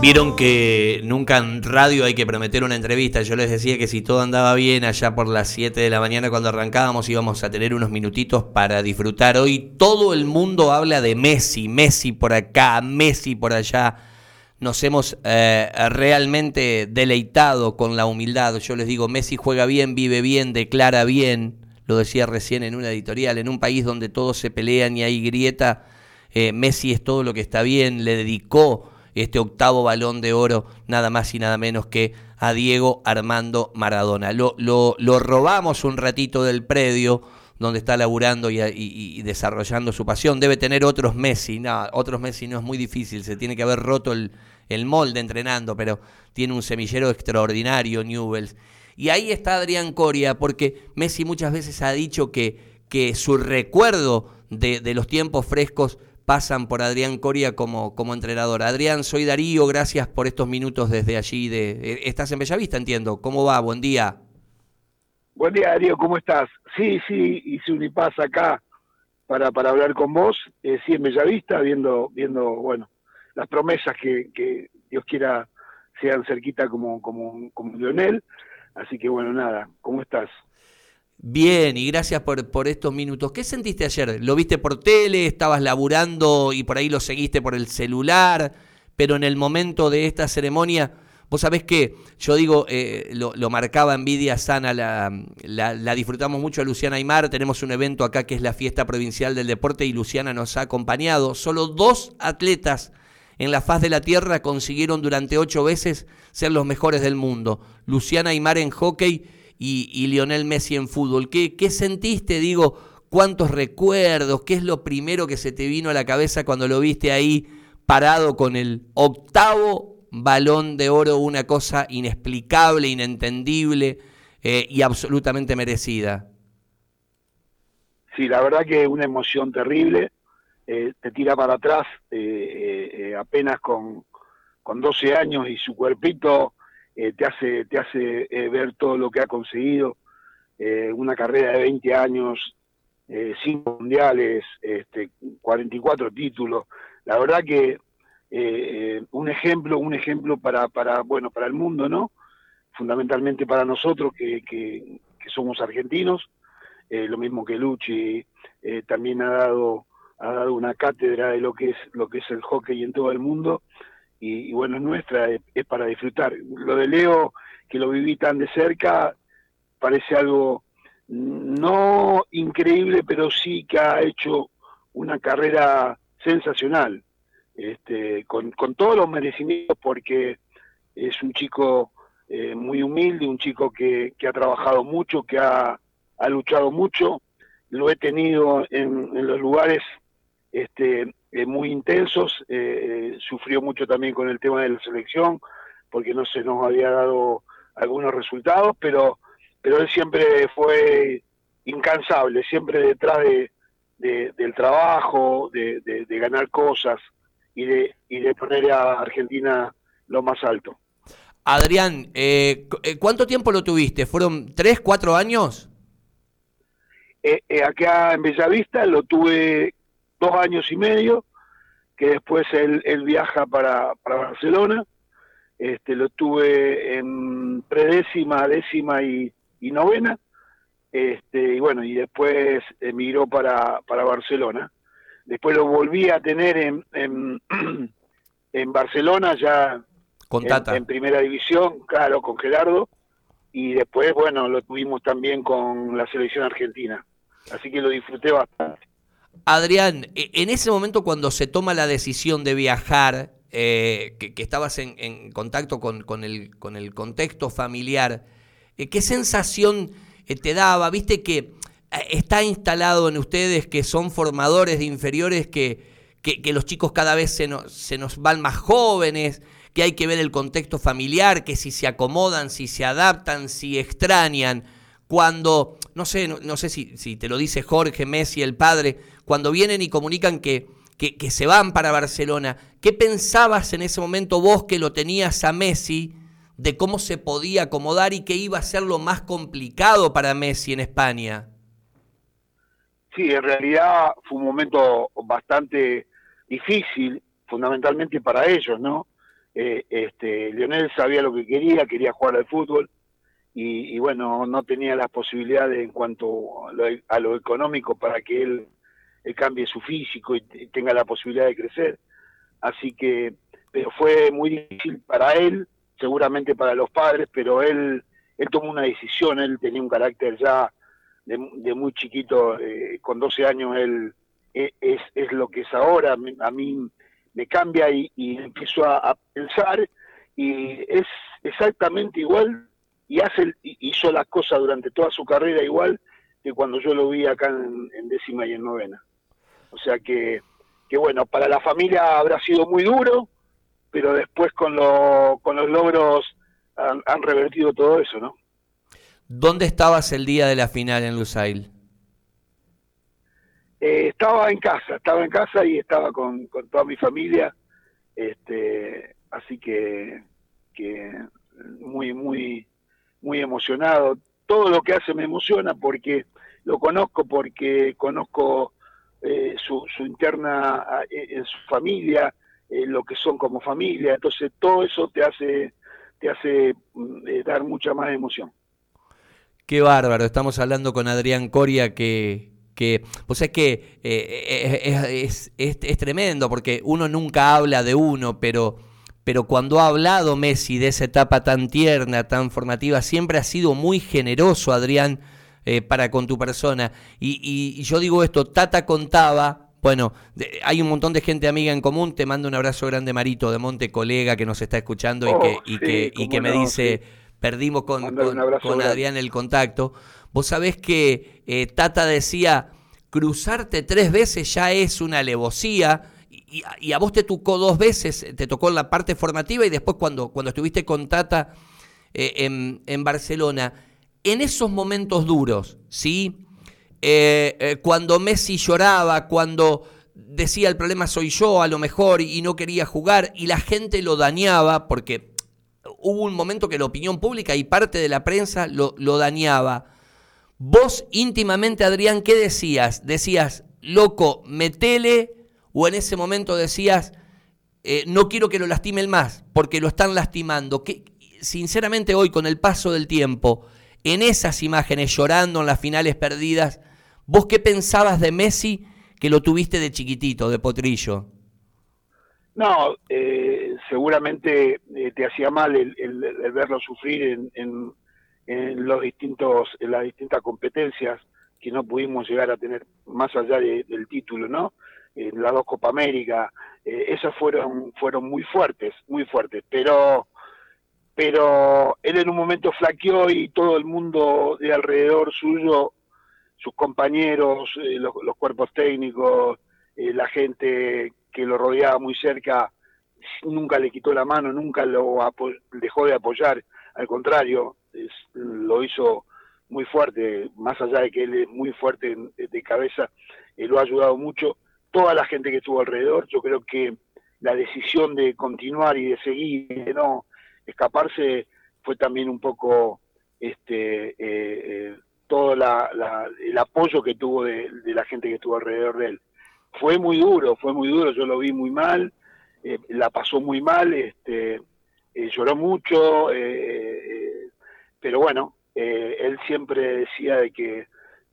Vieron que nunca en radio hay que prometer una entrevista. Yo les decía que si todo andaba bien, allá por las 7 de la mañana cuando arrancábamos íbamos a tener unos minutitos para disfrutar. Hoy todo el mundo habla de Messi, Messi por acá, Messi por allá. Nos hemos eh, realmente deleitado con la humildad. Yo les digo, Messi juega bien, vive bien, declara bien. Lo decía recién en una editorial, en un país donde todos se pelean y hay grieta, eh, Messi es todo lo que está bien, le dedicó este octavo balón de oro, nada más y nada menos que a Diego Armando Maradona. Lo, lo, robamos un ratito del predio donde está laburando y, desarrollando su pasión. Debe tener otros Messi, no, otros Messi no es muy difícil, se tiene que haber roto el, el molde entrenando, pero tiene un semillero extraordinario, Newells. Y ahí está Adrián Coria, porque Messi muchas veces ha dicho que, que su recuerdo de, de los tiempos frescos pasan por Adrián Coria como, como entrenador. Adrián, soy Darío, gracias por estos minutos desde allí. De, eh, estás en Bellavista, entiendo. ¿Cómo va? Buen día. Buen día, Darío, ¿cómo estás? Sí, sí, hice un IPAS acá para, para hablar con vos. Eh, sí, en Bellavista, viendo, viendo bueno, las promesas que, que Dios quiera sean cerquita como, como, como Lionel. Así que bueno, nada, ¿cómo estás? Bien, y gracias por, por estos minutos. ¿Qué sentiste ayer? ¿Lo viste por tele? ¿Estabas laburando y por ahí lo seguiste por el celular? Pero en el momento de esta ceremonia, vos sabés que yo digo, eh, lo, marcaba Envidia Sana, la, la, disfrutamos mucho a Luciana Aymar. Tenemos un evento acá que es la Fiesta Provincial del Deporte y Luciana nos ha acompañado. Solo dos atletas en la faz de la Tierra consiguieron durante ocho veces ser los mejores del mundo. Luciana Aymar en hockey y, Lionel Messi en fútbol. ¿Qué, ¿Qué sentiste? Digo, ¿cuántos recuerdos? ¿Qué es lo primero que se te vino a la cabeza cuando lo viste ahí parado con el octavo balón de oro? Una cosa inexplicable, inentendible eh, y absolutamente merecida. Sí, la verdad que una emoción terrible. Eh, te tira para atrás eh, apenas con, con 12 años y su cuerpito eh, te hace, te hace eh, ver todo lo que ha conseguido, eh, una carrera de 20 años, cinco mundiales, este, 44 títulos, la verdad que un ejemplo, un ejemplo para, para, bueno, para el mundo, ¿no? Fundamentalmente para nosotros que, que, somos argentinos, lo mismo que Luchi, también ha dado ha dado una cátedra de lo que es lo que es el hockey en todo el mundo y, bueno, es nuestra, es, para disfrutar. Lo de Leo, que lo viví tan de cerca, parece algo no increíble, pero sí que ha hecho una carrera sensacional, este, con, con todos los merecimientos, porque es un chico eh, muy humilde, un chico que, que, ha trabajado mucho, que ha, ha luchado mucho, lo he tenido en, en los lugares este, eh, muy intensos, eh, sufrió mucho también con el tema de la selección, porque no se nos había dado algunos resultados, pero, pero él siempre fue incansable, siempre detrás de, del trabajo, de, ganar cosas y de, y de poner a Argentina lo más alto. Adrián, eh, ¿cuánto tiempo lo tuviste? ¿Fueron tres, cuatro años? acá en Bellavista lo tuve dos años y medio, que después él, él viaja para, para Barcelona. Este, lo tuve en predécima, décima y, novena. Este, y bueno, y después emigró para, para Barcelona. Después lo volví a tener en, en, en Barcelona, ya con En, primera división, claro, con Gerardo. Y después, bueno, lo tuvimos también con la selección argentina. Así que lo disfruté bastante. Adrián, e, en ese momento cuando se toma la decisión de viajar, eh, que, estabas en, contacto con, el, con, el, contexto familiar, eh, ¿qué sensación eh, te daba? Viste que está instalado en ustedes que son formadores de inferiores, que, que, los chicos cada vez se nos, se nos van más jóvenes, que hay que ver el contexto familiar, que si se acomodan, si se adaptan, si extrañan cuando, no sé, no, sé si, si, te lo dice Jorge Messi, el padre, cuando vienen y comunican que, que, se van para Barcelona, ¿qué pensabas en ese momento vos que lo tenías a Messi de cómo se podía acomodar y qué iba a ser lo más complicado para Messi en España? Sí, en realidad fue un momento bastante difícil, fundamentalmente para ellos, ¿no? eh, este, Lionel sabía lo que quería, quería jugar al fútbol y, bueno, no tenía las posibilidades en cuanto a lo, económico para que él, cambie su físico y, tenga la posibilidad de crecer. Así que, pero fue muy difícil para él, seguramente para los padres, pero él, él tomó una decisión, él tenía un carácter ya de, muy chiquito, eh, con 12 años él e, es, es, lo que es ahora, a mí me cambia y, empiezo a, pensar y es exactamente igual y hace hizo las cosas durante toda su carrera igual que cuando yo lo vi acá en, décima y en novena. O sea que, que bueno, para la familia habrá sido muy duro, pero después con, lo, con los logros han, han revertido todo eso, ¿no? ¿Dónde estabas el día de la final en Lusail? Eh, estaba en casa, estaba en casa y estaba con, toda mi familia, este, así que, que muy, muy, muy emocionado. Todo lo que hace me emociona porque lo conozco, porque conozco eh, su, interna eh, en su familia, lo que son como familia, entonces todo eso te hace, te hace mm, dar mucha más emoción. Qué bárbaro, estamos hablando con Adrián Coria que que, pues es que eh, es, tremendo, porque uno nunca habla de uno, pero, pero cuando ha hablado Messi de esa etapa tan tierna, tan formativa, siempre ha sido muy generoso, Adrián, eh, para con tu persona. Y, yo digo esto, Tata contaba, bueno, hay un montón de gente amiga en común, te mando un abrazo grande, Marito de Monte, colega que nos está escuchando y que, y que, y que me dice, perdimos con, con Adrián el contacto. Vos sabés que eh, Tata decía, cruzarte tres veces ya es una alevosía. Y, a vos te tocó dos veces, te tocó en la parte formativa y después cuando, cuando estuviste con Tata eh, en, Barcelona. En esos momentos duros, ¿sí? Eh, cuando Messi lloraba, cuando decía el problema soy yo a lo mejor y no quería jugar y la gente lo dañaba porque hubo un momento que la opinión pública y parte de la prensa lo, lo dañaba. Vos íntimamente, Adrián, ¿qué decías? Decías, loco, metele, o en ese momento decías, eh, no quiero que lo lastimen más, porque lo están lastimando. Que, sinceramente, hoy, con el paso del tiempo, en esas imágenes, llorando en las finales perdidas, ¿vos qué pensabas de Messi que lo tuviste de chiquitito, de potrillo? No, eh, seguramente eh, te hacía mal el, verlo sufrir en en los distintos en las distintas competencias que no pudimos llegar a tener más allá del título no en las dos Copa América eh, esas fueron fueron muy fuertes muy fuertes pero pero él en un momento flaqueó y todo el mundo de alrededor suyo sus compañeros eh, los, cuerpos técnicos eh, la gente que lo rodeaba muy cerca nunca le quitó la mano nunca lo dejó de apoyar al contrario lo hizo muy fuerte, más allá de que él es muy fuerte de cabeza, eh, lo ha ayudado mucho. Toda la gente que estuvo alrededor, yo creo que la decisión de continuar y de seguir, no escaparse, fue también un poco este eh, eh, todo el apoyo que tuvo de, la gente que estuvo alrededor de él. Fue muy duro, fue muy duro, yo lo vi muy mal, la pasó muy mal, este, lloró mucho, pero bueno, eh, él siempre decía de que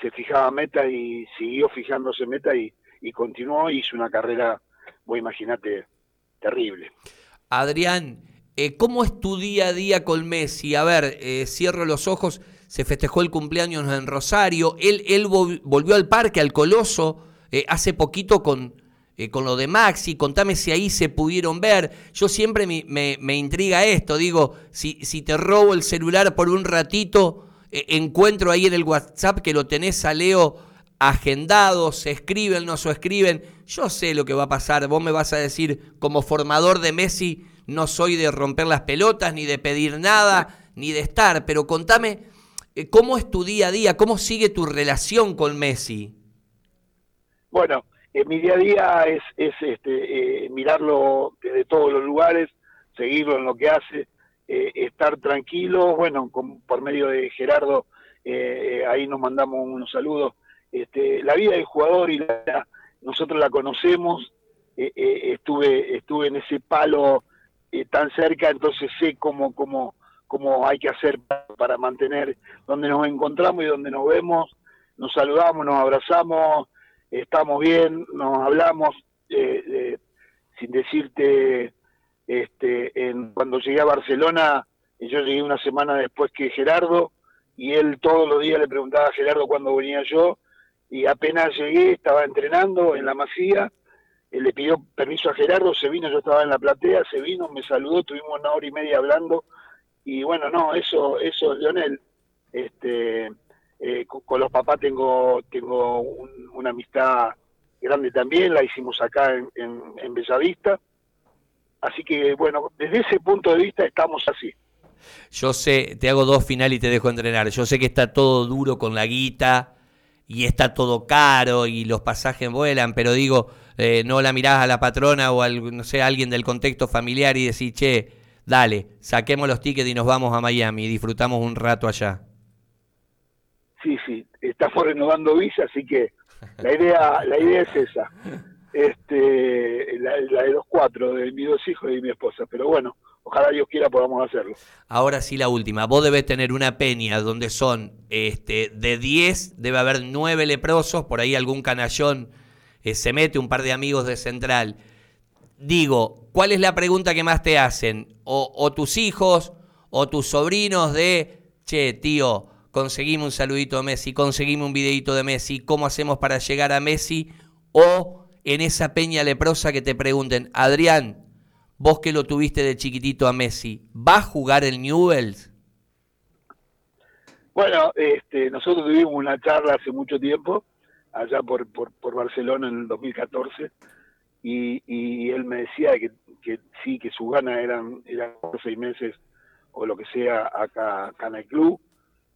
se fijaba meta y siguió fijándose meta y, y continuó, hizo una carrera, vos imagínate, terrible. Adrián, eh, ¿cómo es tu día a día con Messi? A ver, eh, cierro los ojos, se festejó el cumpleaños en Rosario, él, volvió al parque, al Coloso, hace poquito con, eh, con lo de Maxi, contame si ahí se pudieron ver. Yo siempre me, me, intriga esto, digo, si, si, te robo el celular por un ratito, eh, encuentro ahí en el WhatsApp que lo tenés a Leo agendado, se escriben, no se escriben. Yo sé lo que va a pasar, vos me vas a decir, como formador de Messi, no soy de romper las pelotas, ni de pedir nada, ni de estar, pero contame, eh, ¿cómo es tu día a día? ¿Cómo sigue tu relación con Messi? Bueno, en mi día a día es, es este, eh, mirarlo desde todos los lugares, seguirlo en lo que hace, eh, estar tranquilo, bueno, por medio de Gerardo, eh, ahí nos mandamos unos saludos. Este, la vida del jugador y nosotros la conocemos, estuve, estuve en ese palo eh, tan cerca, entonces sé cómo, cómo, cómo hay que hacer para, mantener donde nos encontramos y donde nos vemos, nos saludamos, nos abrazamos, estamos bien, nos hablamos, eh, sin decirte, este, en, cuando llegué a Barcelona, yo llegué una semana después que Gerardo, y él todos los días le preguntaba a Gerardo cuándo venía yo, y apenas llegué, estaba entrenando en la masía, le pidió permiso a Gerardo, se vino, yo estaba en la platea, se vino, me saludó, tuvimos una hora y media hablando, y bueno, no, eso, eso, Leonel, este, eh, con, los papás tengo, tengo una amistad grande también, la hicimos acá en, en, en Bellavista, así que bueno, desde ese punto de vista estamos así. Yo sé, te hago dos finales y te dejo entrenar. Yo sé que está todo duro con la guita y está todo caro y los pasajes vuelan, pero digo, eh, no la mirás a la patrona o al, no sé, a alguien del contexto familiar y decís, che, dale, saquemos los tickets y nos vamos a Miami y disfrutamos un rato allá. Sí, sí, estamos renovando visa, así que la idea, la idea es esa. Este, la, la de los cuatro, de mis dos hijos y de mi esposa, pero bueno, ojalá Dios quiera podamos hacerlo. Ahora sí la última, vos debes tener una peña donde son este, de 10, debe haber 9 leprosos, por ahí algún canallón eh, se mete, un par de amigos de Central. Digo, ¿cuál es la pregunta que más te hacen? O, tus hijos o tus sobrinos de, che, tío, conseguimos un saludito de Messi, conseguimos un videito de Messi, ¿cómo hacemos para llegar a Messi? O en esa peña leprosa que te pregunten, Adrián, Vos que lo tuviste de chiquitito a Messi, ¿va a jugar el Newells? Bueno, este, nosotros tuvimos una charla hace mucho tiempo, allá por, por, Barcelona en el 2014, y, y él me decía que, que, sí, que su gana eran, eran por seis meses o lo que sea acá, en el club.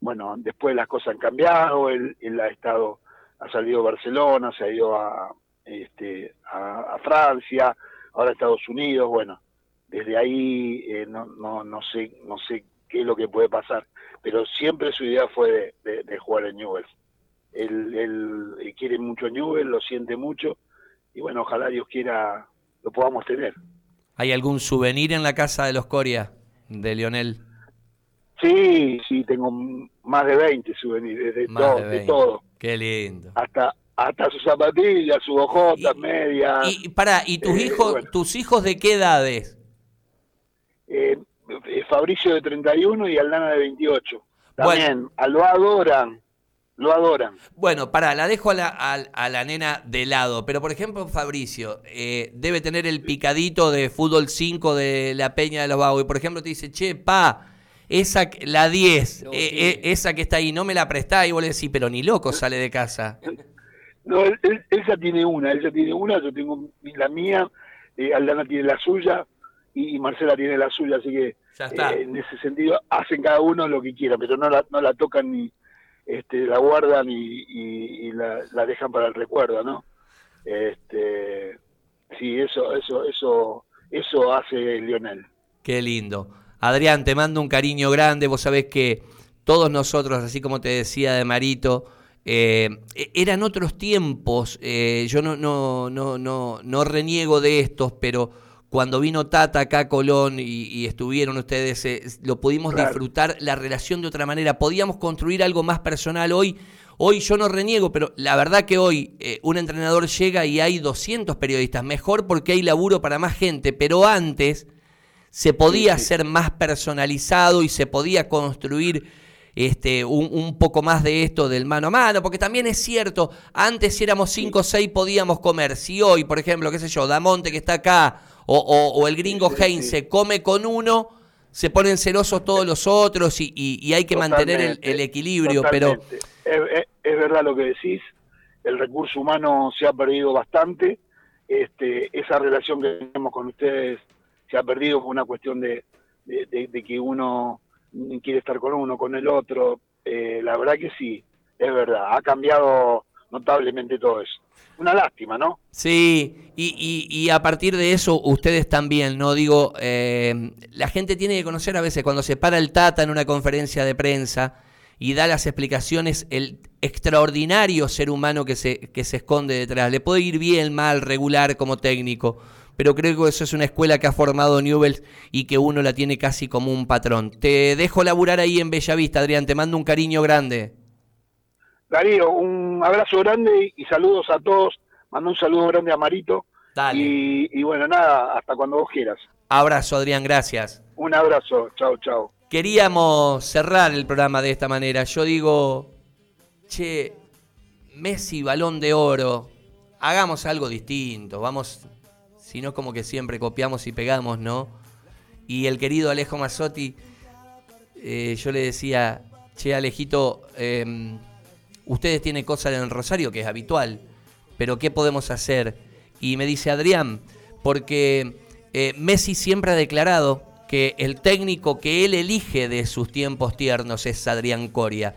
Bueno, después las cosas han cambiado, él, él ha estado, ha salido a Barcelona, se ha ido a, este, a Francia, ahora Estados Unidos, bueno, desde ahí eh, no, no, no, sé, no sé qué es lo que puede pasar, pero siempre su idea fue de, jugar en Newell's. Él, él, quiere mucho a Newell's, lo siente mucho, y bueno, ojalá Dios quiera lo podamos tener. ¿Hay algún souvenir en la casa de los Coria, de Lionel? Sí, sí, tengo más de 20 souvenirs, de, todo, de, todo. Qué lindo. Hasta, hasta sus zapatillas, sus hojotas, medias. Y para, ¿y tus eh, hijos, tus hijos de qué edades? Eh, eh Fabricio de 31 y Aldana de 28. También, lo adoran, lo adoran. Bueno, para, la dejo a la, a, la, nena de lado, pero por ejemplo Fabricio eh, debe tener el picadito de fútbol 5 de la Peña de los Vagos y por ejemplo te dice, che, pa, esa, la 10, esa que está ahí, no me la prestá y vos le decís, pero ni loco sale de casa. No, él, ella tiene una, ella tiene una, yo tengo la mía, eh, Aldana tiene la suya y Marcela tiene la suya, así que eh, en ese sentido hacen cada uno lo que quiera, pero no la, no la tocan ni este, la guardan y, la, dejan para el recuerdo, ¿no? Este, sí, eso, eso, eso, eso hace Lionel. Qué lindo. Adrián, te mando un cariño grande, vos sabés que todos nosotros, así como te decía de Marito, eh, eran otros tiempos, eh, yo no, no, no, no, no reniego de estos, pero cuando vino Tata acá a Colón y, estuvieron ustedes, eh, lo pudimos disfrutar la relación de otra manera, podíamos construir algo más personal hoy. Hoy yo no reniego, pero la verdad que hoy un entrenador llega y hay 200 periodistas, mejor porque hay laburo para más gente, pero antes se podía ser más personalizado y se podía construir este, un, poco más de esto del mano a mano, porque también es cierto, antes si éramos 5 o 6 podíamos comer, si hoy, por ejemplo, qué sé yo, Damonte que está acá, o, el gringo Heinz se come con uno, se ponen celosos todos los otros y, hay que mantener el, equilibrio, pero... Es, verdad lo que decís, el recurso humano se ha perdido bastante, este, esa relación que tenemos con ustedes se ha perdido por una cuestión de que uno quiere estar con uno, con el otro. Eh, la verdad que sí, es verdad, ha cambiado notablemente todo eso. Una lástima, ¿no? Sí, y, y, a partir de eso ustedes también, ¿no? Digo, eh, la gente tiene que conocer a veces cuando se para el Tata en una conferencia de prensa y da las explicaciones, el extraordinario ser humano que se, que se esconde detrás. Le puede ir bien, mal, regular como técnico, pero creo que eso es una escuela que ha formado Newells y que uno la tiene casi como un patrón. Te dejo laburar ahí en Bellavista, Adrián, te mando un cariño grande. Darío, un abrazo grande y saludos a todos. Mando un saludo grande a Marito. Dale. Y, y bueno, nada, hasta cuando vos quieras. Abrazo, Adrián, gracias. Un abrazo, chao, chao. Queríamos cerrar el programa de esta manera. Yo digo, che, Messi, balón de oro, hagamos algo distinto, vamos, si no como que siempre copiamos y pegamos, ¿no? Y el querido Alejo Mazzotti, eh, yo le decía, che, Alejito, eh, ustedes tienen cosas en el Rosario que es habitual, pero ¿qué podemos hacer? Y me dice Adrián, porque eh, Messi siempre ha declarado que el técnico que él elige de sus tiempos tiernos es Adrián Coria